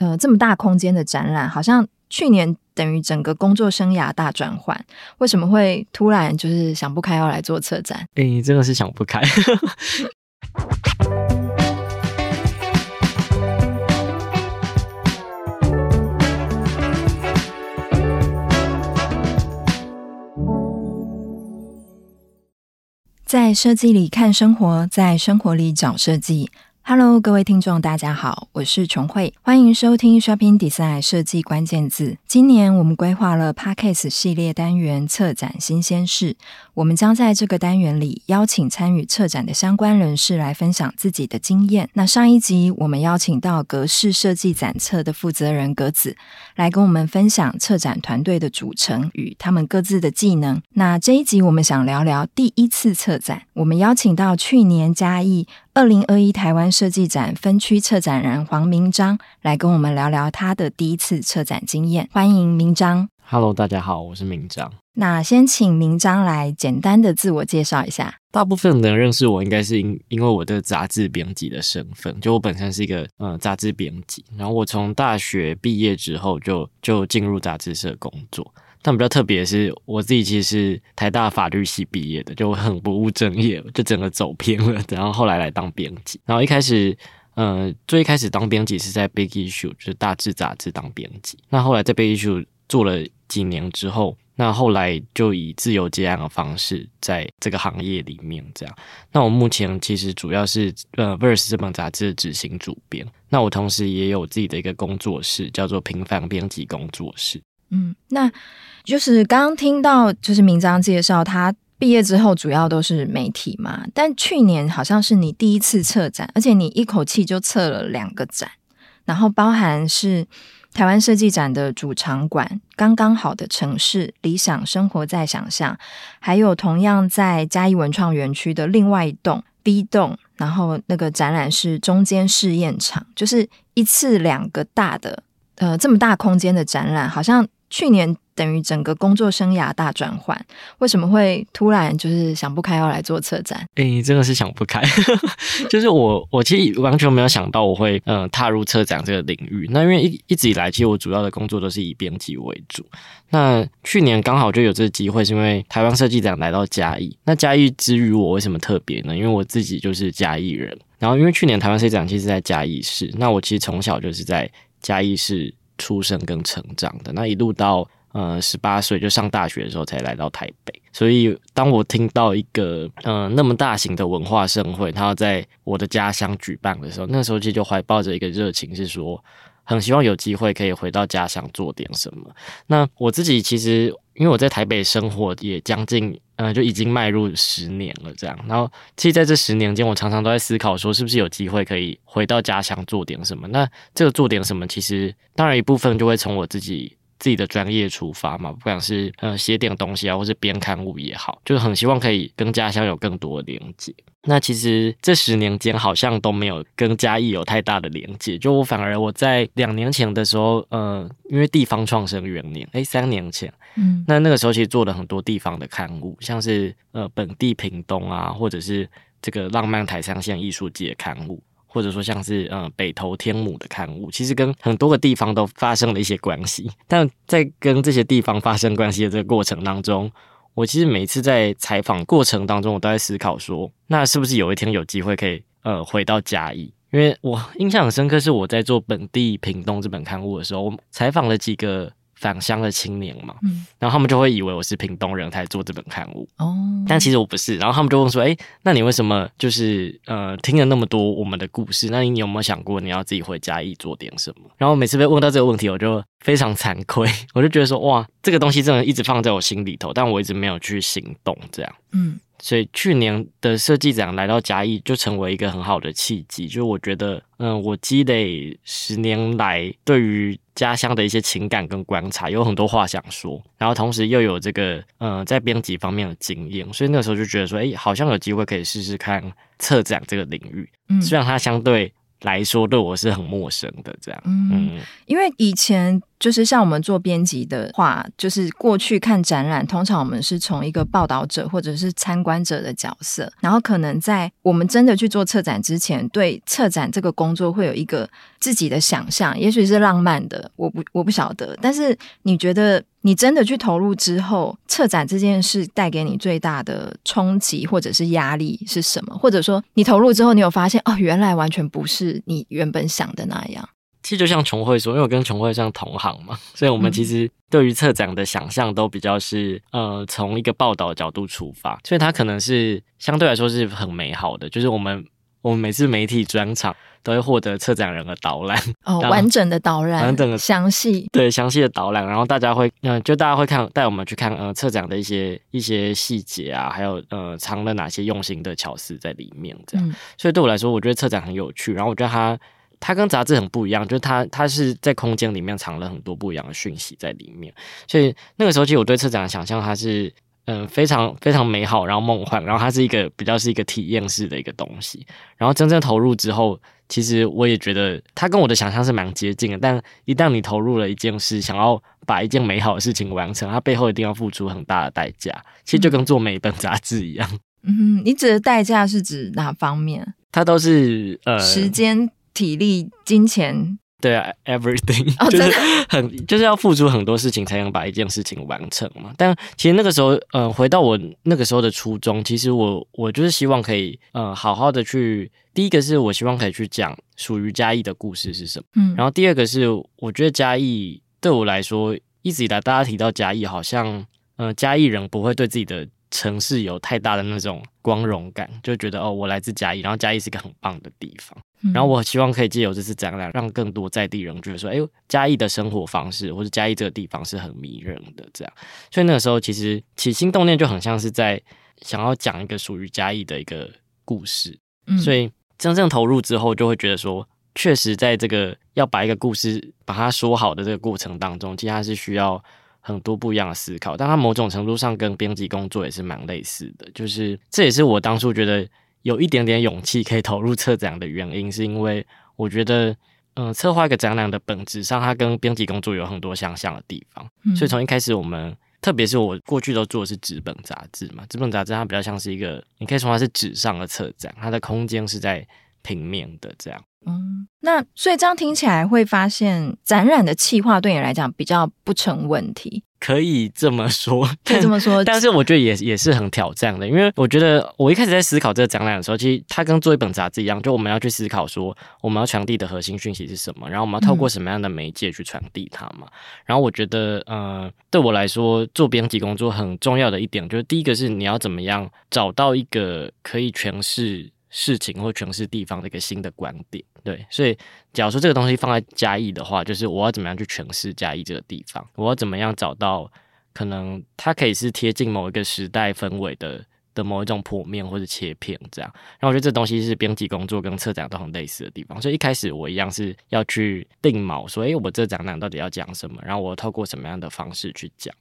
呃这么大空间的展览，好像去年等于整个工作生涯大转换，为什么会突然就是想不开要来做策展？哎、欸，真的是想不开。在设计里看生活，在生活里找设计。Hello，各位听众，大家好，我是琼慧，欢迎收听 Shopping Design 设计关键字。今年我们规划了 Parkes 系列单元策展新鲜事，我们将在这个单元里邀请参与策展的相关人士来分享自己的经验。那上一集我们邀请到格式设计展策的负责人格子来跟我们分享策展团队的组成与他们各自的技能。那这一集我们想聊聊第一次策展，我们邀请到去年嘉义。二零二一台湾设计展分区策展人黄明章来跟我们聊聊他的第一次策展经验。欢迎明章。Hello，大家好，我是明章。那先请明章来简单的自我介绍一下。大部分人认识我，应该是因因为我的杂志编辑的身份。就我本身是一个呃杂志编辑，然后我从大学毕业之后就就进入杂志社工作。但比较特别的是，我自己其实是台大法律系毕业的，就很不务正业，就整个走偏了。然后后来来当编辑，然后一开始，呃，最一开始当编辑是在 Big Issue，就是大志杂志当编辑。那后来在 Big Issue 做了几年之后，那后来就以自由接案的方式在这个行业里面这样。那我目前其实主要是呃 Verse 这本杂志的执行主编。那我同时也有自己的一个工作室，叫做平凡编辑工作室。嗯，那。就是刚刚听到，就是明章介绍他毕业之后主要都是媒体嘛，但去年好像是你第一次策展，而且你一口气就策了两个展，然后包含是台湾设计展的主场馆，刚刚好的城市，理想生活在想象，还有同样在嘉义文创园区的另外一栋 B 栋，然后那个展览是中间试验场，就是一次两个大的，呃，这么大空间的展览，好像去年。等于整个工作生涯大转换，为什么会突然就是想不开要来做策展？哎、真的是想不开，就是我我其实完全没有想到我会嗯、踏入策展这个领域。那因为一一直以来，其实我主要的工作都是以编辑为主。那去年刚好就有这个机会，是因为台湾设计展来到嘉义。那嘉义之于我为什么特别呢？因为我自己就是嘉义人。然后因为去年台湾设计展其实在嘉义市，那我其实从小就是在嘉义市出生跟成长的。那一路到呃，十八岁就上大学的时候才来到台北，所以当我听到一个呃那么大型的文化盛会，他要在我的家乡举办的时候，那时候其实就怀抱着一个热情，是说很希望有机会可以回到家乡做点什么。那我自己其实因为我在台北生活也将近呃就已经迈入十年了这样，然后其实在这十年间，我常常都在思考说，是不是有机会可以回到家乡做点什么？那这个做点什么，其实当然一部分就会从我自己。自己的专业出发嘛，不管是呃写点东西啊，或是编刊物也好，就是很希望可以跟家乡有更多的连接。那其实这十年间好像都没有跟嘉义有太大的连接，就我反而我在两年前的时候，呃，因为地方创生元年，诶，三年前，嗯，那那个时候其实做了很多地方的刊物，像是呃本地屏东啊，或者是这个浪漫台山县艺术节刊物。或者说像是呃北投天母的刊物，其实跟很多个地方都发生了一些关系。但在跟这些地方发生关系的这个过程当中，我其实每次在采访过程当中，我都在思考说，那是不是有一天有机会可以呃回到嘉义？因为我印象很深刻，是我在做本地屏东这本刊物的时候，我采访了几个。返乡的青年嘛，嗯，然后他们就会以为我是屏东人才做这本刊物哦，但其实我不是。然后他们就问说：“哎，那你为什么就是呃听了那么多我们的故事？那你有没有想过你要自己回嘉义做点什么？”然后每次被问到这个问题，我就非常惭愧，我就觉得说：“哇，这个东西真的一直放在我心里头，但我一直没有去行动。”这样，嗯。所以去年的设计展来到嘉义，就成为一个很好的契机。就是我觉得，嗯，我积累十年来对于家乡的一些情感跟观察，有很多话想说。然后同时又有这个，嗯，在编辑方面的经验，所以那个时候就觉得说，哎，好像有机会可以试试看策展这个领域。嗯，虽然它相对来说，对我是很陌生的。这样，嗯，嗯，因为以前。就是像我们做编辑的话，就是过去看展览，通常我们是从一个报道者或者是参观者的角色，然后可能在我们真的去做策展之前，对策展这个工作会有一个自己的想象，也许是浪漫的，我不我不晓得。但是你觉得你真的去投入之后，策展这件事带给你最大的冲击或者是压力是什么？或者说你投入之后，你有发现哦，原来完全不是你原本想的那样。其实就像琼慧说，因为我跟琼慧像同行嘛，所以我们其实对于策展的想象都比较是呃从一个报道的角度出发，所以它可能是相对来说是很美好的。就是我们我们每次媒体专场都会获得策展人的导览哦，完整的导览，完整的详细对详细的导览，然后大家会嗯、呃，就大家会看带我们去看呃策展的一些一些细节啊，还有呃藏了哪些用心的巧思在里面这样。嗯、所以对我来说，我觉得策展很有趣，然后我觉得它。它跟杂志很不一样，就是它它是在空间里面藏了很多不一样的讯息在里面，所以那个时候其实我对策展的想象，它是嗯非常非常美好，然后梦幻，然后它是一个比较是一个体验式的一个东西，然后真正投入之后，其实我也觉得它跟我的想象是蛮接近的，但一旦你投入了一件事，想要把一件美好的事情完成，它背后一定要付出很大的代价，其实就跟做每一本杂志一样。嗯，你指的代价是指哪方面？它都是呃时间。体力、金钱，对啊，everything，、哦、就是很就是要付出很多事情才能把一件事情完成嘛。但其实那个时候，呃，回到我那个时候的初衷，其实我我就是希望可以，呃，好好的去。第一个是我希望可以去讲属于嘉义的故事是什么，嗯，然后第二个是我觉得嘉义对我来说，一直以来大家提到嘉义，好像，呃，嘉义人不会对自己的。城市有太大的那种光荣感，就觉得哦，我来自嘉义，然后嘉义是一个很棒的地方。嗯、然后我希望可以借由这次展览，让更多在地人觉得说，哎呦，嘉义的生活方式或者嘉义这个地方是很迷人的。这样，所以那个时候其实起心动念就很像是在想要讲一个属于嘉义的一个故事。嗯、所以真正投入之后，就会觉得说，确实在这个要把一个故事把它说好的这个过程当中，其实它是需要。很多不一样的思考，但它某种程度上跟编辑工作也是蛮类似的。就是这也是我当初觉得有一点点勇气可以投入策展的原因，是因为我觉得，嗯、呃，策划一个展览的本质上，它跟编辑工作有很多相像的地方。嗯、所以从一开始，我们特别是我过去都做的是纸本杂志嘛，纸本杂志它比较像是一个，你可以说它是纸上的策展，它的空间是在平面的这样。嗯，那所以这样听起来会发现，展览的企划对你来讲比较不成问题，可以这么说，可以这么说。但是我觉得也也是很挑战的，因为我觉得我一开始在思考这个展览的时候，其实它跟做一本杂志一样，就我们要去思考说我们要传递的核心讯息是什么，然后我们要透过什么样的媒介去传递它嘛。嗯、然后我觉得，呃，对我来说，做编辑工作很重要的一点，就是第一个是你要怎么样找到一个可以诠释。事情或诠释地方的一个新的观点，对，所以假如说这个东西放在嘉义的话，就是我要怎么样去诠释嘉义这个地方，我要怎么样找到可能它可以是贴近某一个时代氛围的的某一种剖面或者切片这样。然后我觉得这东西是编辑工作跟策展都很类似的地方，所以一开始我一样是要去定锚，说，诶，我这展览到底要讲什么，然后我透过什么样的方式去讲，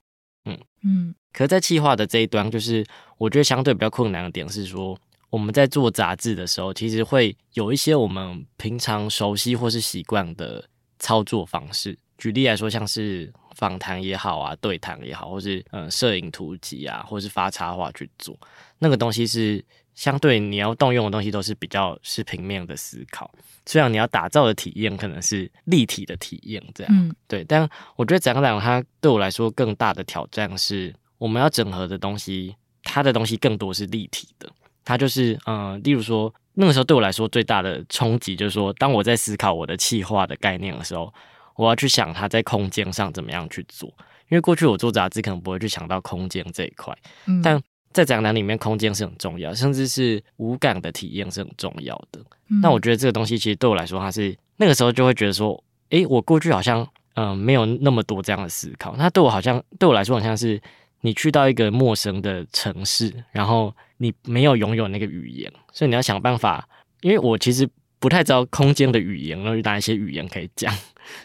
嗯嗯。可是在企划的这一端，就是我觉得相对比较困难的点是说。我们在做杂志的时候，其实会有一些我们平常熟悉或是习惯的操作方式。举例来说，像是访谈也好啊，对谈也好，或是嗯摄影图集啊，或是发插画去做，那个东西是相对你要动用的东西都是比较是平面的思考。虽然你要打造的体验可能是立体的体验，这样，嗯，对。但我觉得展览它对我来说更大的挑战是，我们要整合的东西，它的东西更多是立体的。它就是，嗯、呃，例如说，那个时候对我来说最大的冲击就是说，当我在思考我的气化的概念的时候，我要去想它在空间上怎么样去做。因为过去我做杂志可能不会去想到空间这一块，嗯、但在展览里面，空间是很重要，甚至是无感的体验是很重要的。嗯、那我觉得这个东西其实对我来说，它是那个时候就会觉得说，诶，我过去好像，嗯、呃，没有那么多这样的思考。那对我好像，对我来说，好像是。你去到一个陌生的城市，然后你没有拥有那个语言，所以你要想办法。因为我其实不太知道空间的语言，然后有哪一些语言可以讲。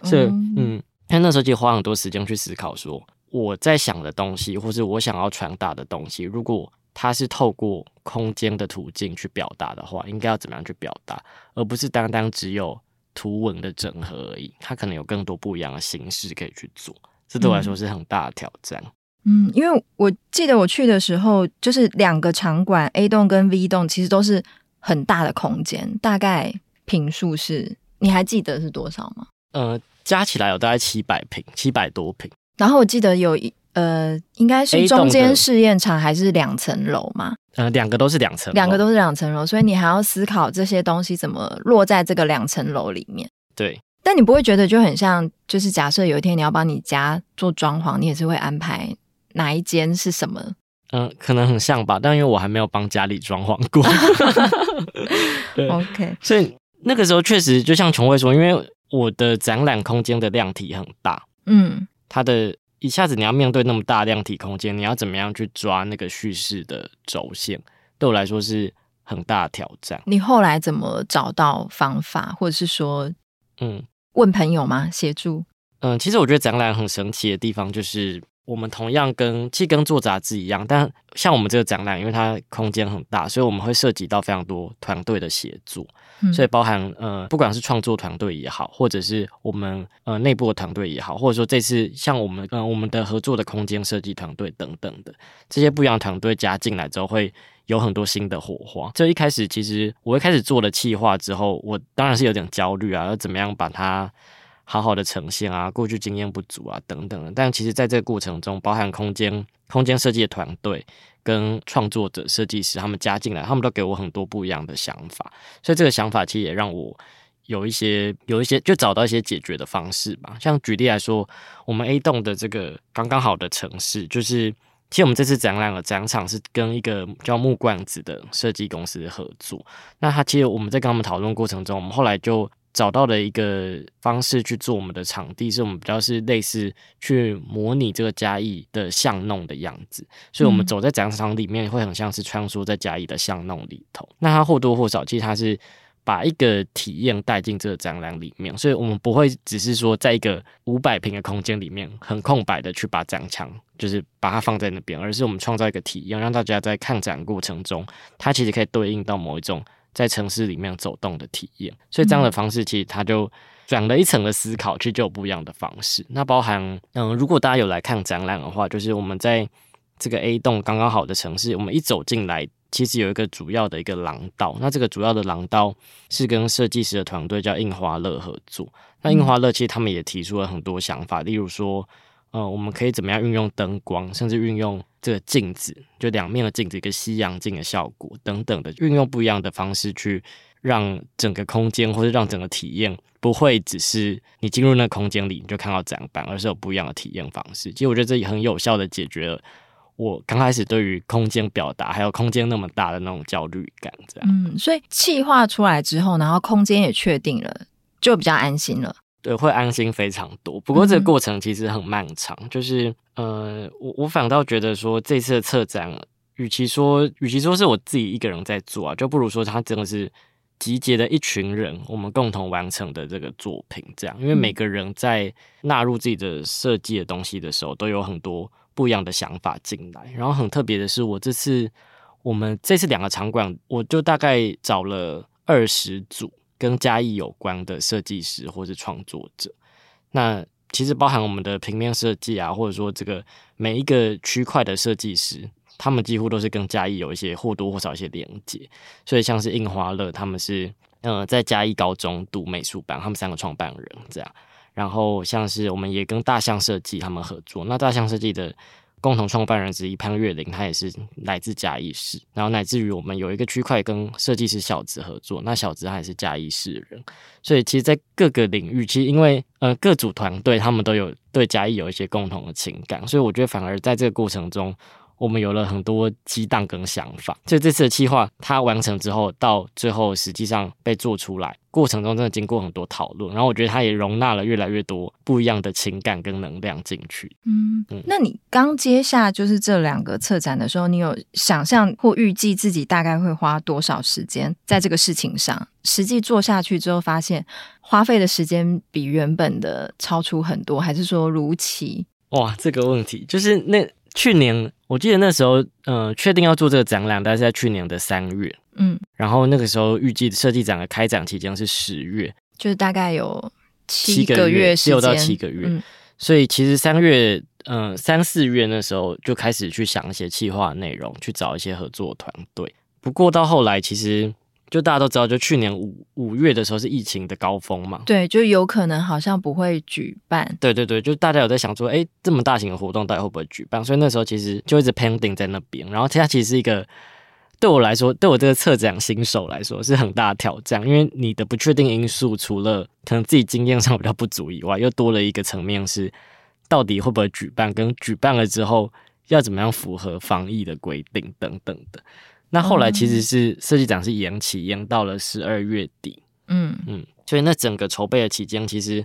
所以，嗯，但那时候就花很多时间去思考，说我在想的东西，或是我想要传达的东西，如果它是透过空间的途径去表达的话，应该要怎么样去表达，而不是单单只有图文的整合而已。它可能有更多不一样的形式可以去做，这对我来说是很大的挑战。嗯，因为我记得我去的时候，就是两个场馆 A 栋跟 V 栋，其实都是很大的空间，大概平数是，你还记得是多少吗？呃，加起来有大概七百坪，七百多平。然后我记得有一。呃，应该是中间试验场还是两层楼嘛？呃，两个都是两层，两个都是两层楼，所以你还要思考这些东西怎么落在这个两层楼里面。对，但你不会觉得就很像，就是假设有一天你要帮你家做装潢，你也是会安排哪一间是什么？嗯、呃，可能很像吧，但因为我还没有帮家里装潢过。对，OK，所以那个时候确实就像琼慧说，因为我的展览空间的量体很大，嗯，它的。一下子你要面对那么大量体空间，你要怎么样去抓那个叙事的轴线？对我来说是很大的挑战。你后来怎么找到方法，或者是说，嗯，问朋友吗？协助？嗯，其实我觉得展览很神奇的地方就是。我们同样跟其实跟做杂志一样，但像我们这个展览，因为它空间很大，所以我们会涉及到非常多团队的协作，嗯、所以包含呃，不管是创作团队也好，或者是我们呃内部的团队也好，或者说这次像我们呃我们的合作的空间设计团队等等的这些不一样的团队加进来之后，会有很多新的火花。就一开始其实我一开始做了企划之后，我当然是有点焦虑啊，要怎么样把它。好好的呈现啊，过去经验不足啊，等等。但其实，在这个过程中，包含空间、空间设计的团队跟创作者、设计师他们加进来，他们都给我很多不一样的想法。所以，这个想法其实也让我有一些、有一些，就找到一些解决的方式吧。像举例来说，我们 A 栋的这个刚刚好的城市，就是其实我们这次展览的展场是跟一个叫木罐子的设计公司合作。那他其实我们在跟他们讨论过程中，我们后来就。找到的一个方式去做我们的场地，是我们比较是类似去模拟这个嘉义的巷弄的样子，所以我们走在展场里面会很像是穿梭在嘉义的巷弄里头。那它或多或少，其实它是把一个体验带进这个展览里面，所以我们不会只是说在一个五百平的空间里面很空白的去把展墙就是把它放在那边，而是我们创造一个体验，让大家在看展过程中，它其实可以对应到某一种。在城市里面走动的体验，所以这样的方式其实它就转了一层的思考，去就有不一样的方式。那包含，嗯，如果大家有来看展览的话，就是我们在这个 A 栋刚刚好的城市，我们一走进来，其实有一个主要的一个廊道。那这个主要的廊道是跟设计师的团队叫印花乐合作。那印花乐其实他们也提出了很多想法，例如说，嗯，我们可以怎么样运用灯光，甚至运用。这个镜子，就两面的镜子，一个西洋镜的效果等等的，运用不一样的方式去让整个空间或者让整个体验不会只是你进入那个空间里你就看到展板，而是有不一样的体验方式。其实我觉得这也很有效的解决了我刚开始对于空间表达还有空间那么大的那种焦虑感。这样，嗯，所以企划出来之后，然后空间也确定了，就比较安心了。对，会安心非常多。不过这个过程其实很漫长，嗯、就是呃，我我反倒觉得说，这次的策展，与其说与其说是我自己一个人在做啊，就不如说它真的是集结了一群人，我们共同完成的这个作品。这样，因为每个人在纳入自己的设计的东西的时候，都有很多不一样的想法进来。然后很特别的是，我这次我们这次两个场馆，我就大概找了二十组。跟嘉义有关的设计师或是创作者，那其实包含我们的平面设计啊，或者说这个每一个区块的设计师，他们几乎都是跟嘉义有一些或多或少一些连接。所以像是印花乐，他们是呃在嘉义高中读美术班，他们三个创办人这样。然后像是我们也跟大象设计他们合作，那大象设计的。共同创办人之一潘月玲，他也是来自嘉义市，然后乃至于我们有一个区块跟设计师小子合作，那小子他也是嘉义市人，所以其实，在各个领域，其实因为呃各组团队他们都有对嘉义有一些共同的情感，所以我觉得反而在这个过程中。我们有了很多激荡跟想法，所以这次的计划它完成之后，到最后实际上被做出来，过程中真的经过很多讨论，然后我觉得它也容纳了越来越多不一样的情感跟能量进去。嗯嗯，那你刚接下就是这两个策展的时候，你有想象或预计自己大概会花多少时间在这个事情上？实际做下去之后，发现花费的时间比原本的超出很多，还是说如期？哇，这个问题就是那。去年我记得那时候，嗯、呃，确定要做这个展览，大概是在去年的三月，嗯，然后那个时候预计设计展的开展期间是十月，就是大概有七个月六到七个月，嗯、所以其实三月，嗯、呃，三四月那时候就开始去想一些企划内容，去找一些合作团队。不过到后来，其实。就大家都知道，就去年五五月的时候是疫情的高峰嘛，对，就有可能好像不会举办。对对对，就大家有在想说，哎，这么大型的活动到底会不会举办？所以那时候其实就一直 pending 在那边。然后它其实是一个对我来说，对我这个策展新手来说是很大的挑战，因为你的不确定因素除了可能自己经验上比较不足以外，又多了一个层面是到底会不会举办，跟举办了之后要怎么样符合防疫的规定等等的。那后来其实是设计展是延期，延到了十二月底。嗯嗯，所以那整个筹备的期间其实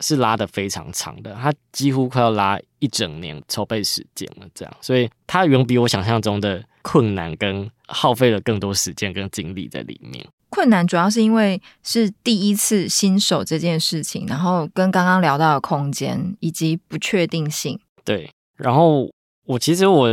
是拉的非常长的，它几乎快要拉一整年筹备时间了。这样，所以它远比我想象中的困难跟耗费了更多时间跟精力在里面。困难主要是因为是第一次新手这件事情，然后跟刚刚聊到的空间以及不确定性。对，然后我其实我。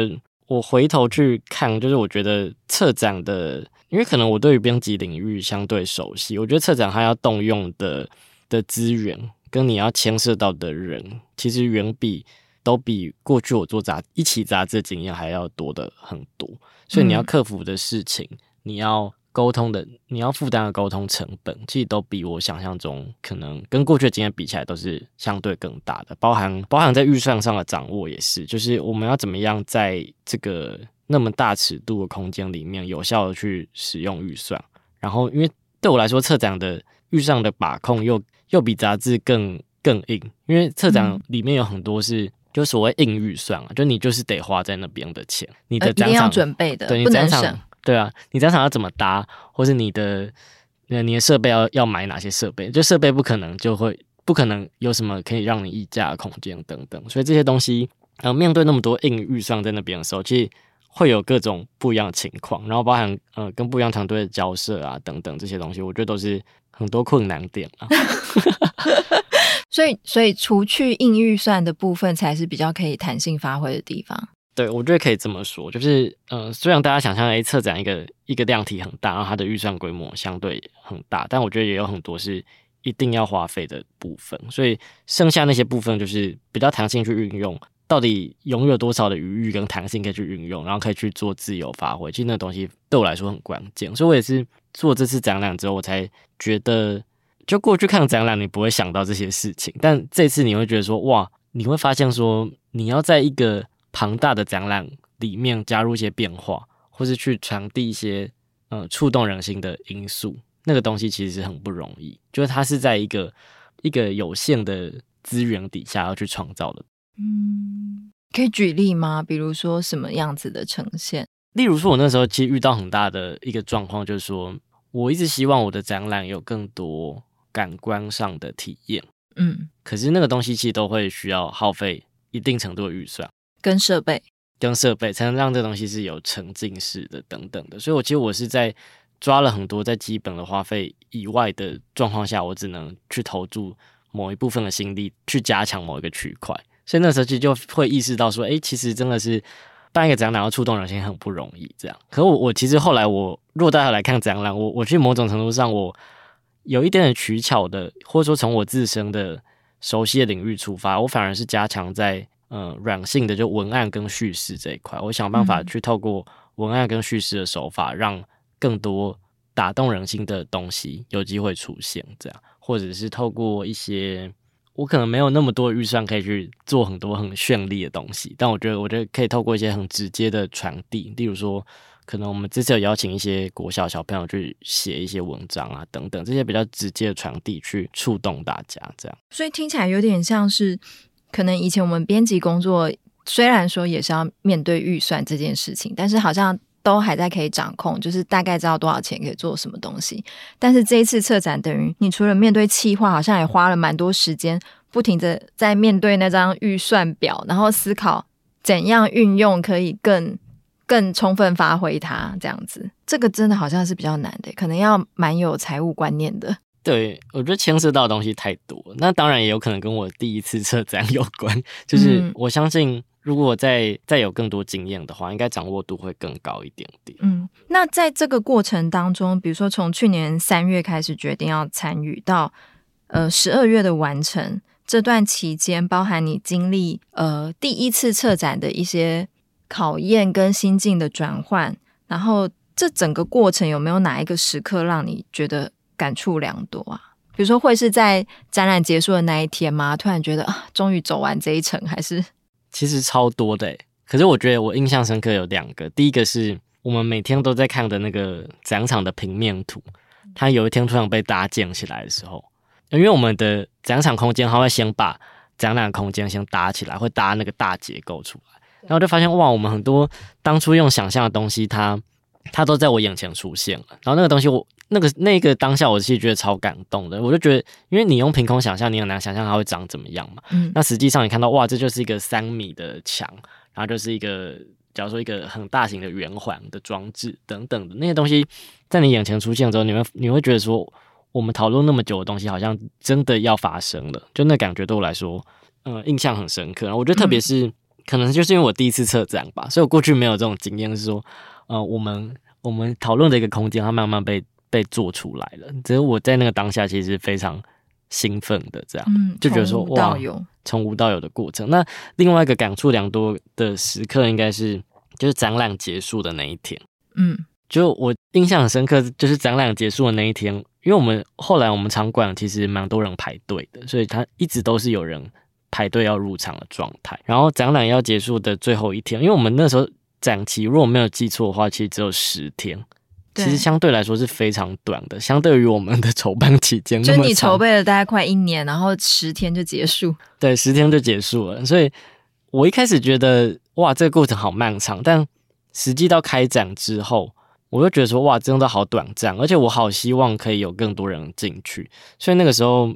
我回头去看，就是我觉得策展的，因为可能我对于编辑领域相对熟悉，我觉得策展它要动用的的资源跟你要牵涉到的人，其实远比都比过去我做杂一起杂志的经验还要多的很多，所以你要克服的事情，嗯、你要。沟通的，你要负担的沟通成本，其实都比我想象中可能跟过去的经验比起来都是相对更大的，包含包含在预算上的掌握也是，就是我们要怎么样在这个那么大尺度的空间里面有效的去使用预算，然后因为对我来说，策展的预算的把控又又比杂志更更硬，因为策展里面有很多是就所谓硬预算啊，就你就是得花在那边的钱，你的展场、呃、准备的，对，不能省。对啊，你展场要怎么搭，或是你的呃你的设备要要买哪些设备？就设备不可能就会不可能有什么可以让你溢价的空间等等，所以这些东西然呃面对那么多硬预算在那边的时候，其实会有各种不一样的情况，然后包含呃跟不一样团队的交涉啊等等这些东西，我觉得都是很多困难点啊。所以所以除去硬预算的部分，才是比较可以弹性发挥的地方。对，我觉得可以这么说，就是，呃，虽然大家想象，哎，策展一个一个量体很大，然后它的预算规模相对很大，但我觉得也有很多是一定要花费的部分，所以剩下那些部分就是比较弹性去运用，到底拥有多少的余裕跟弹性可以去运用，然后可以去做自由发挥，其实那东西对我来说很关键，所以我也是做这次展览之后，我才觉得，就过去看展览你不会想到这些事情，但这次你会觉得说，哇，你会发现说，你要在一个庞大的展览里面加入一些变化，或是去传递一些呃触动人心的因素，那个东西其实是很不容易。就是它是在一个一个有限的资源底下要去创造的。嗯，可以举例吗？比如说什么样子的呈现？例如说，我那时候其实遇到很大的一个状况，就是说我一直希望我的展览有更多感官上的体验。嗯，可是那个东西其实都会需要耗费一定程度的预算。跟设备，跟设备才能让这东西是有沉浸式的等等的，所以我其实我是在抓了很多在基本的花费以外的状况下，我只能去投注某一部分的心力去加强某一个区块，所以那时候其实就会意识到说，哎，其实真的是办一个展览要触动人心很不容易，这样。可我我其实后来我若大家来看展览，我我去某种程度上我有一点点取巧的，或者说从我自身的熟悉的领域出发，我反而是加强在。嗯，软性的就文案跟叙事这一块，我想办法去透过文案跟叙事的手法，让更多打动人心的东西有机会出现，这样，或者是透过一些我可能没有那么多预算可以去做很多很绚丽的东西，但我觉得，我觉得可以透过一些很直接的传递，例如说，可能我们这次有邀请一些国小小朋友去写一些文章啊，等等，这些比较直接的传递去触动大家，这样。所以听起来有点像是。可能以前我们编辑工作，虽然说也是要面对预算这件事情，但是好像都还在可以掌控，就是大概知道多少钱可以做什么东西。但是这一次策展，等于你除了面对企划，好像也花了蛮多时间，不停的在面对那张预算表，然后思考怎样运用可以更更充分发挥它。这样子，这个真的好像是比较难的，可能要蛮有财务观念的。对，我觉得牵涉到的东西太多，那当然也有可能跟我第一次策展有关。就是我相信，如果再再有更多经验的话，应该掌握度会更高一点点。嗯，那在这个过程当中，比如说从去年三月开始决定要参与到呃十二月的完成这段期间，包含你经历呃第一次策展的一些考验跟心境的转换，然后这整个过程有没有哪一个时刻让你觉得感触良多啊？比如说会是在展览结束的那一天吗？突然觉得啊，终于走完这一程，还是？其实超多的，可是我觉得我印象深刻有两个。第一个是我们每天都在看的那个展场的平面图，它有一天突然被搭建起来的时候，因为我们的展场空间，它会先把展览空间先搭起来，会搭那个大结构出来，然后就发现哇，我们很多当初用想象的东西，它它都在我眼前出现了。然后那个东西我。那个那个当下，我其实觉得超感动的。我就觉得，因为你用凭空想象，你很难想象它会长怎么样嘛。嗯。那实际上你看到，哇，这就是一个三米的墙，然后就是一个，假如说一个很大型的圆环的装置等等的那些东西，在你眼前出现之后，你会你会觉得说，我们讨论那么久的东西，好像真的要发生了。就那感觉对我来说，呃，印象很深刻。然后我觉得特别是，嗯、可能就是因为我第一次策展吧，所以我过去没有这种经验，是说，呃，我们我们讨论的一个空间，它慢慢被。被做出来了，只是我在那个当下其实非常兴奋的，这样，嗯，就觉得说哇，从无到有的过程。那另外一个感触良多的时刻，应该是就是展览结束的那一天，嗯，就我印象很深刻，就是展览结束的那一天，因为我们后来我们场馆其实蛮多人排队的，所以他一直都是有人排队要入场的状态。然后展览要结束的最后一天，因为我们那时候展期如果没有记错的话，其实只有十天。其实相对来说是非常短的，相对于我们的筹办期间，就你筹备了大概快一年，然后十天就结束。对，十天就结束了。所以我一开始觉得哇，这个过程好漫长，但实际到开展之后，我就觉得说哇，真的好短暂，而且我好希望可以有更多人进去。所以那个时候，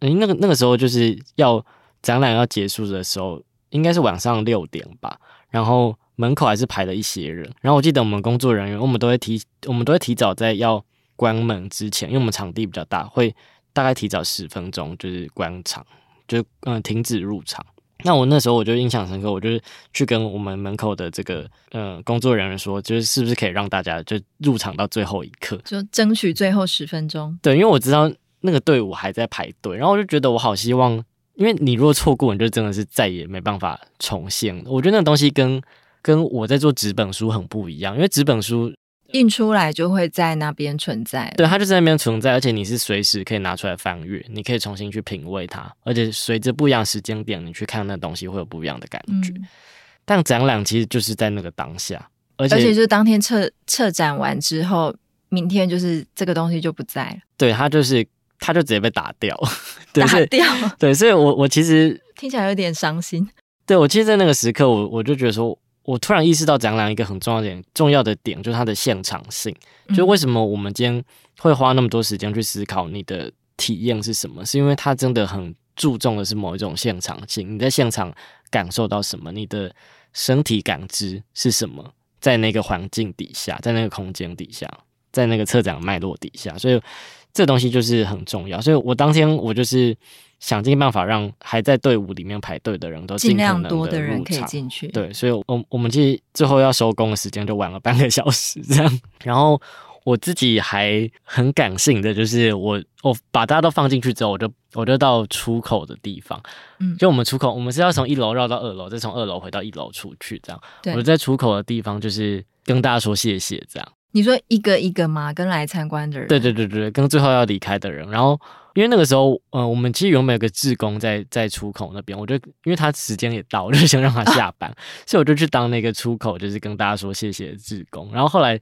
诶，那个那个时候就是要展览要结束的时候，应该是晚上六点吧，然后。门口还是排了一些人，然后我记得我们工作人员，我们都会提，我们都会提早在要关门之前，因为我们场地比较大，会大概提早十分钟，就是关场，就嗯停止入场。那我那时候我就印象深刻，我就是去跟我们门口的这个嗯工作人员说，就是是不是可以让大家就入场到最后一刻，就争取最后十分钟。对，因为我知道那个队伍还在排队，然后我就觉得我好希望，因为你如果错过，你就真的是再也没办法重现。我觉得那个东西跟跟我在做纸本书很不一样，因为纸本书印出来就会在那边存在，对，它就在那边存在，而且你是随时可以拿出来翻阅，你可以重新去品味它，而且随着不一样时间点，你去看那东西会有不一样的感觉。嗯、但展览其实就是在那个当下，而且而且就是当天策策展完之后，明天就是这个东西就不在了，对，它就是它就直接被打掉，打掉，对，所以我我其实听起来有点伤心，对，我其实，在那个时刻，我我就觉得说。我突然意识到展览一个很重要点，重要的点就是它的现场性。就为什么我们今天会花那么多时间去思考你的体验是什么？是因为它真的很注重的是某一种现场性。你在现场感受到什么？你的身体感知是什么？在那个环境底下，在那个空间底下，在那个策展脉络底下，所以这东西就是很重要。所以我当天我就是。想尽办法让还在队伍里面排队的人都尽量多的人可以进去。对，所以，我我们其实最后要收工的时间就晚了半个小时这样。然后我自己还很感性的，就是我我把大家都放进去之后，我就我就到出口的地方。嗯，就我们出口，我们是要从一楼绕到二楼，再从二楼回到一楼出去这样。对，我在出口的地方就是跟大家说谢谢这样。你说一个一个吗？跟来参观的人？对对对对，跟最后要离开的人，然后。因为那个时候，呃，我们其实原本有个志工在在出口那边，我就因为他时间也到，我就想让他下班，啊、所以我就去当那个出口，就是跟大家说谢谢志工。然后后来，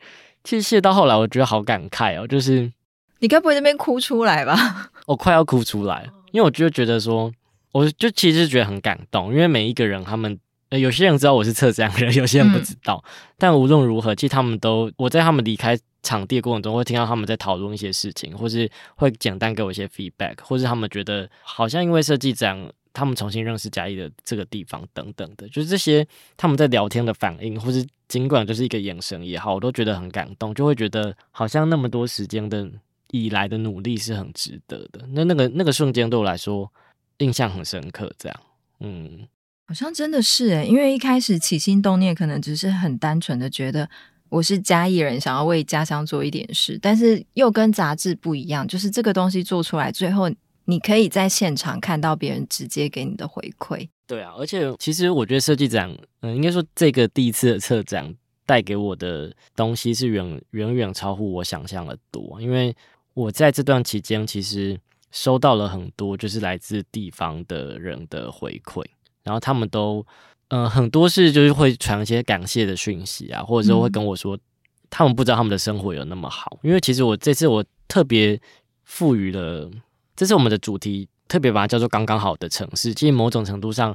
其实谢到后来，我觉得好感慨哦，就是你该不会那边哭出来吧？我快要哭出来，因为我就觉得说，我就其实觉得很感动，因为每一个人他们。有些人知道我是策展人，有些人不知道。嗯、但无论如何，其实他们都我在他们离开场地的过程中，会听到他们在讨论一些事情，或是会简单给我一些 feedback，或是他们觉得好像因为设计展，他们重新认识嘉义的这个地方等等的，就是这些他们在聊天的反应，或是尽管就是一个眼神也好，我都觉得很感动，就会觉得好像那么多时间的以来的努力是很值得的。那那个那个瞬间对我来说印象很深刻，这样，嗯。好像真的是诶，因为一开始起心动念可能只是很单纯的觉得我是嘉义人，想要为家乡做一点事，但是又跟杂志不一样，就是这个东西做出来，最后你可以在现场看到别人直接给你的回馈。对啊，而且其实我觉得设计展，嗯，应该说这个第一次的策展带给我的东西是远远远超乎我想象的多，因为我在这段期间其实收到了很多就是来自地方的人的回馈。然后他们都，嗯、呃，很多是就是会传一些感谢的讯息啊，或者说会跟我说，他们不知道他们的生活有那么好。因为其实我这次我特别赋予了，这是我们的主题，特别把它叫做“刚刚好的城市”。其实某种程度上，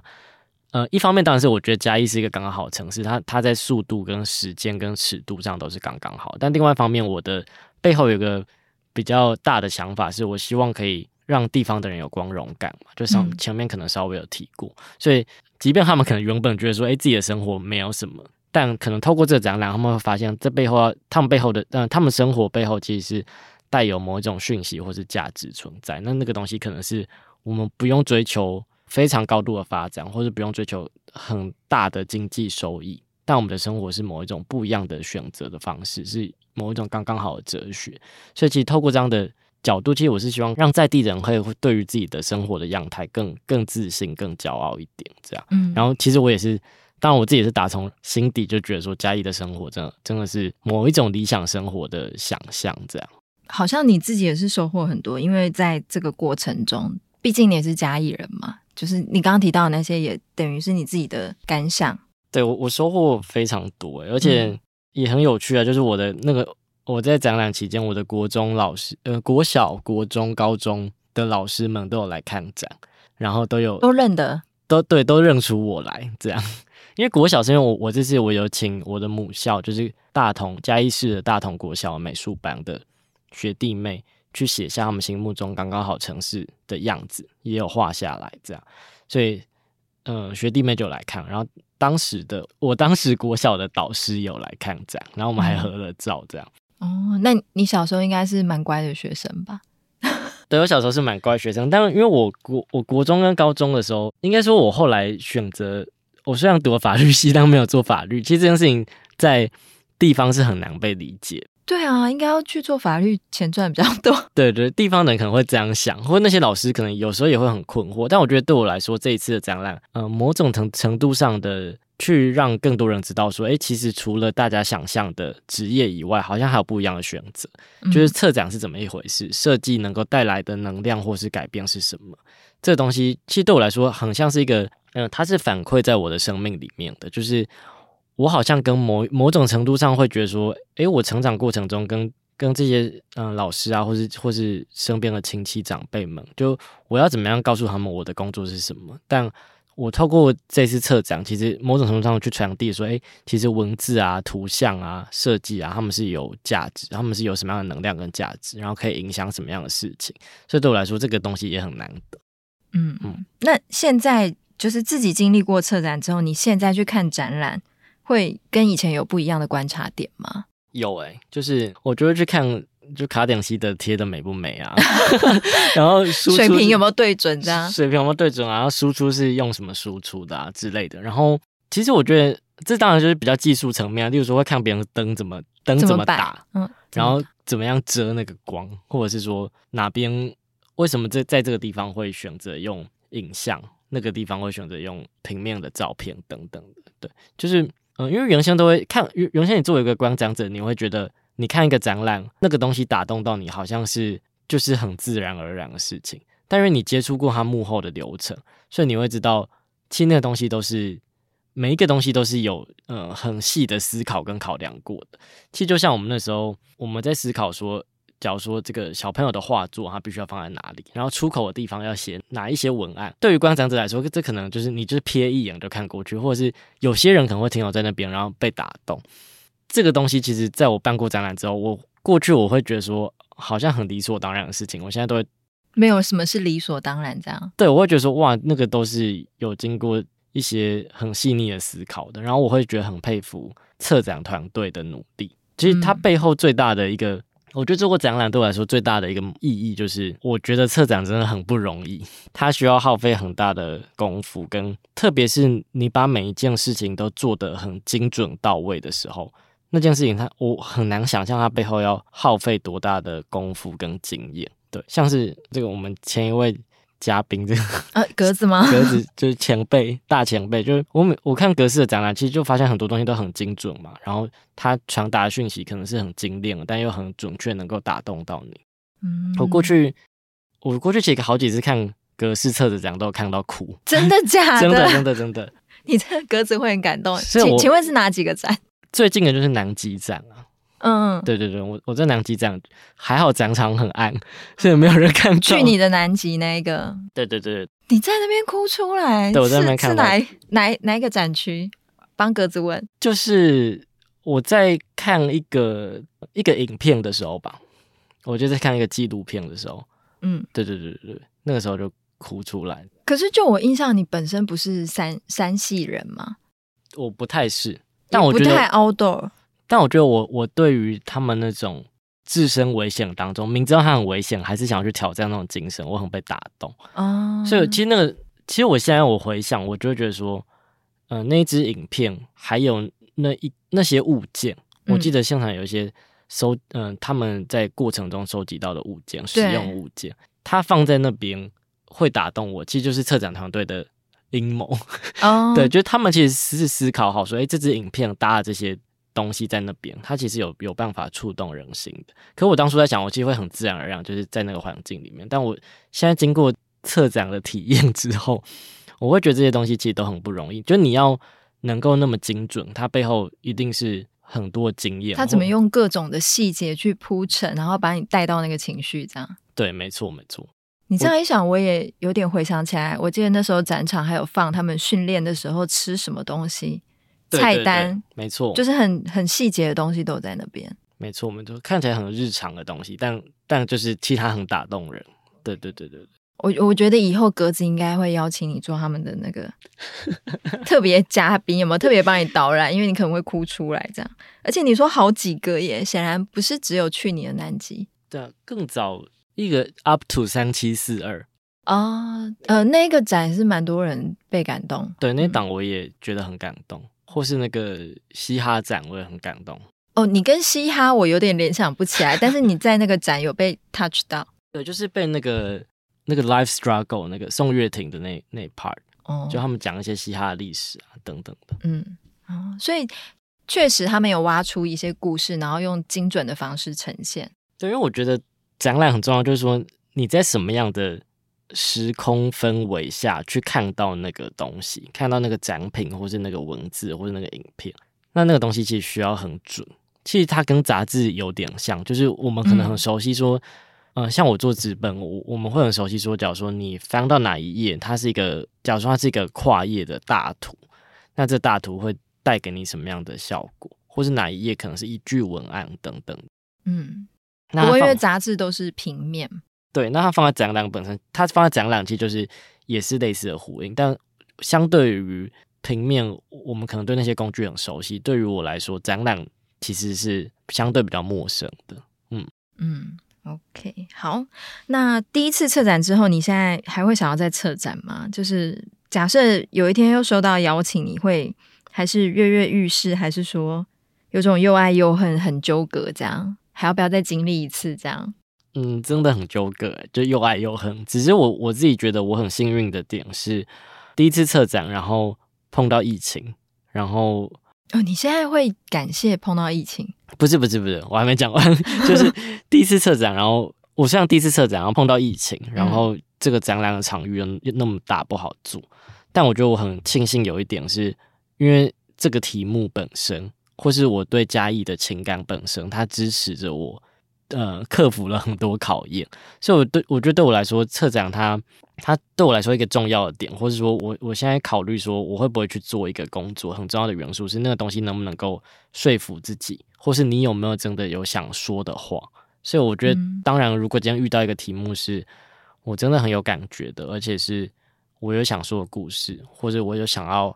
呃，一方面当然是我觉得嘉义是一个刚刚好的城市，它它在速度跟时间跟尺度上都是刚刚好。但另外一方面，我的背后有个比较大的想法，是我希望可以。让地方的人有光荣感嘛，就像前面可能稍微有提过，嗯、所以即便他们可能原本觉得说，哎，自己的生活没有什么，但可能透过这个展览，他们会发现这背后，他们背后的，嗯、呃，他们生活背后其实是带有某一种讯息或是价值存在。那那个东西可能是我们不用追求非常高度的发展，或者不用追求很大的经济收益，但我们的生活是某一种不一样的选择的方式，是某一种刚刚好的哲学。所以其实透过这样的。角度，其实我是希望让在地人会对于自己的生活的样态更更自信、更骄傲一点，这样。嗯，然后其实我也是，当然我自己也是打从心底就觉得说，嘉义的生活真的真的是某一种理想生活的想象，这样。好像你自己也是收获很多，因为在这个过程中，毕竟你也是嘉义人嘛，就是你刚刚提到的那些，也等于是你自己的感想。对，我我收获非常多，而且也很有趣啊，就是我的那个。我在展览期间，我的国中老师，呃，国小、国中、高中的老师们都有来看展，然后都有都认得，都对，都认出我来。这样，因为国小是因为我我这次我有请我的母校，就是大同嘉义市的大同国小美术班的学弟妹去写下他们心目中刚刚好城市的样子，也有画下来，这样，所以，嗯、呃，学弟妹就来看，然后当时的我当时国小的导师有来看展，然后我们还合了照，这样。嗯哦，那你小时候应该是蛮乖的学生吧？对，我小时候是蛮乖学生，但是因为我国我国中跟高中的时候，应该说我后来选择，我虽然读了法律系，但没有做法律。其实这件事情在地方是很难被理解。对啊，应该要去做法律，钱赚比较多。对对，地方人可能会这样想，或者那些老师可能有时候也会很困惑。但我觉得对我来说，这一次的展览，嗯、呃，某种程程度上的。去让更多人知道，说，诶，其实除了大家想象的职业以外，好像还有不一样的选择。就是策展是怎么一回事，设计能够带来的能量或是改变是什么？这个东西其实对我来说，很像是一个，嗯、呃，它是反馈在我的生命里面的。就是我好像跟某某种程度上会觉得说，诶，我成长过程中跟跟这些嗯、呃、老师啊，或是或是身边的亲戚长辈们，就我要怎么样告诉他们我的工作是什么？但我透过这次策展，其实某种程度上去传递说，诶，其实文字啊、图像啊、设计啊，他们是有价值，他们是有什么样的能量跟价值，然后可以影响什么样的事情。所以对我来说，这个东西也很难得。嗯嗯。那现在就是自己经历过策展之后，你现在去看展览，会跟以前有不一样的观察点吗？有诶、欸，就是我觉得去看。就卡点西的贴的美不美啊？然后输出水平有没有对准？这样水平有没有对准啊？然后输出是用什么输出的啊之类的。然后其实我觉得这当然就是比较技术层面啊，例如说会看别人灯怎么灯怎么打，嗯，然后怎么样遮那个光，或者是说哪边为什么在在这个地方会选择用影像，那个地方会选择用平面的照片等等的。对，就是嗯，因为原先都会看原原先你作为一个观赏者，你会觉得。你看一个展览，那个东西打动到你，好像是就是很自然而然的事情。但是你接触过它幕后的流程，所以你会知道，其实那个东西都是每一个东西都是有呃很细的思考跟考量过的。其实就像我们那时候我们在思考说，假如说这个小朋友的画作，它必须要放在哪里，然后出口的地方要写哪一些文案。对于观赏者来说，这可能就是你就是瞥一眼就看过去，或者是有些人可能会停留在那边，然后被打动。这个东西其实，在我办过展览之后，我过去我会觉得说，好像很理所当然的事情。我现在都会没有什么是理所当然这样。对，我会觉得说，哇，那个都是有经过一些很细腻的思考的。然后我会觉得很佩服策展团队的努力。其实它背后最大的一个我觉得做过展览对我来说最大的一个意义，就是我觉得策展真的很不容易，它需要耗费很大的功夫，跟特别是你把每一件事情都做得很精准到位的时候，那件事情他我很难想象他背后要耗费多大的功夫跟经验。对，像是这个我们前一位。嘉宾这个呃格子吗？格子就是前辈，大前辈，就是我每我看格式的展览，其实就发现很多东西都很精准嘛。然后他传达的讯息可能是很精炼，但又很准确，能够打动到你。嗯，我过去我过去其实好几次看格式册子展，都有看到哭。真的假的？真的真的真的。你这个格子会很感动。请请问是哪几个展？最近的就是南极展啊。嗯，对对对，我我在南极展还好，展场很暗，所以没有人看到。去你的南极那一个，对对对，你在那边哭出来，对，我在那边看到。是哪哪哪一个展区？帮格子问，就是我在看一个一个影片的时候吧，我就在看一个纪录片的时候，嗯，对对对对，那个时候就哭出来。可是就我印象，你本身不是山山系人吗？我不太是，但我觉得不太 outdoor。但我觉得我我对于他们那种置身危险当中，明知道他很危险，还是想要去挑战那种精神，我很被打动。哦，所以其实那个，其实我现在我回想，我就会觉得说，呃，那一支影片还有那一那些物件，我记得现场有一些收，嗯、呃，他们在过程中收集到的物件，使用物件，它放在那边会打动我，其实就是策展团队的阴谋。哦，对，就是他们其实是思考好说，哎，这支影片搭的这些。东西在那边，它其实有有办法触动人心的。可我当初在想，我其实会很自然而然，就是在那个环境里面。但我现在经过策展的体验之后，我会觉得这些东西其实都很不容易。就你要能够那么精准，它背后一定是很多经验。他怎么用各种的细节去铺陈，然后把你带到那个情绪，这样？对，没错，没错。你这样一想，我也有点回想起来。我记得那时候展场还有放他们训练的时候吃什么东西。菜单没错，就是很很细节的东西都在那边。没错，我们就看起来很日常的东西，但但就是其他很打动人。对对对对，我我觉得以后格子应该会邀请你做他们的那个 特别嘉宾，有没有特别帮你导览？因为你可能会哭出来这样。而且你说好几个耶，显然不是只有去年的南极。对啊，更早一个 up to 三七四二啊，呃，那个展是蛮多人被感动。对，那档我也觉得很感动。嗯或是那个嘻哈展，我也很感动。哦，你跟嘻哈我有点联想不起来，但是你在那个展有被 touch 到。对，就是被那个那个 life struggle 那个宋岳庭的那那 part，哦，就他们讲一些嘻哈的历史啊等等的。嗯，哦，所以确实他们有挖出一些故事，然后用精准的方式呈现。对，因为我觉得展览很重要，就是说你在什么样的。时空氛围下去看到那个东西，看到那个展品，或是那个文字，或是那个影片，那那个东西其实需要很准。其实它跟杂志有点像，就是我们可能很熟悉说，嗯、像我做纸本，我我们会很熟悉说，假如说你翻到哪一页，它是一个，假如说它是一个跨页的大图，那这大图会带给你什么样的效果，或是哪一页可能是一句文案等等。嗯，那因为杂志都是平面。对，那它放在展览本身，它放在展览其实就是也是类似的呼应，但相对于平面，我们可能对那些工具很熟悉。对于我来说，展览其实是相对比较陌生的。嗯嗯，OK，好。那第一次策展之后，你现在还会想要再策展吗？就是假设有一天又收到邀请，你会还是跃跃欲试，还是说有种又爱又恨，很纠葛这样？还要不要再经历一次这样？嗯，真的很纠葛，就又爱又恨。只是我我自己觉得我很幸运的点是，第一次策展，然后碰到疫情，然后哦，你现在会感谢碰到疫情？不是不是不是，我还没讲完，就是第一次策展，然后我像第一次策展，然后碰到疫情，然后这个展览的场域又那么大不好做，但我觉得我很庆幸有一点是，因为这个题目本身，或是我对嘉义的情感本身，它支持着我。呃，克服了很多考验，所以我对我觉得对我来说，策展它它对我来说一个重要的点，或是说我我现在考虑说我会不会去做一个工作，很重要的元素是那个东西能不能够说服自己，或是你有没有真的有想说的话。所以我觉得，当然，如果今天遇到一个题目是我真的很有感觉的，而且是我有想说的故事，或者我有想要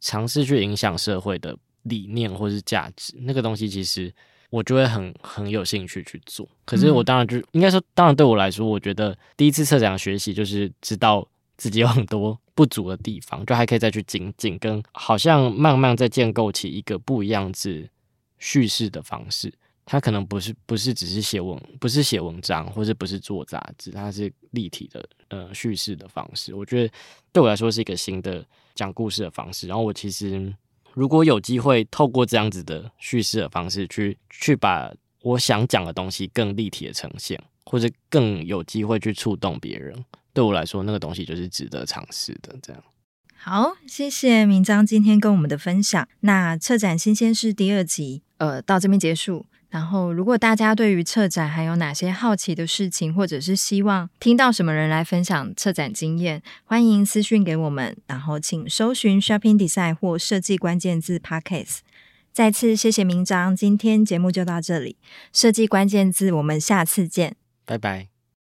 尝试去影响社会的理念或是价值，那个东西其实。我就会很很有兴趣去做。可是我当然就、嗯、应该说，当然对我来说，我觉得第一次策展学习就是知道自己有很多不足的地方，就还可以再去精进，跟好像慢慢在建构起一个不一样子叙事的方式。它可能不是不是只是写文，不是写文章，或者不是做杂志，它是立体的呃叙事的方式。我觉得对我来说是一个新的讲故事的方式。然后我其实如果有机会透过这样子的叙事的方式去去把我想讲的东西更立体的呈现，或者更有机会去触动别人，对我来说那个东西就是值得尝试的。这样。好，谢谢明章今天跟我们的分享。那策展新鲜事第二集，呃，到这边结束。然后，如果大家对于策展还有哪些好奇的事情，或者是希望听到什么人来分享策展经验，欢迎私讯给我们。然后，请搜寻 Shopping Design 或设计关键字 “pockets”。再次谢谢明章，今天节目就到这里。设计关键字，我们下次见，拜拜。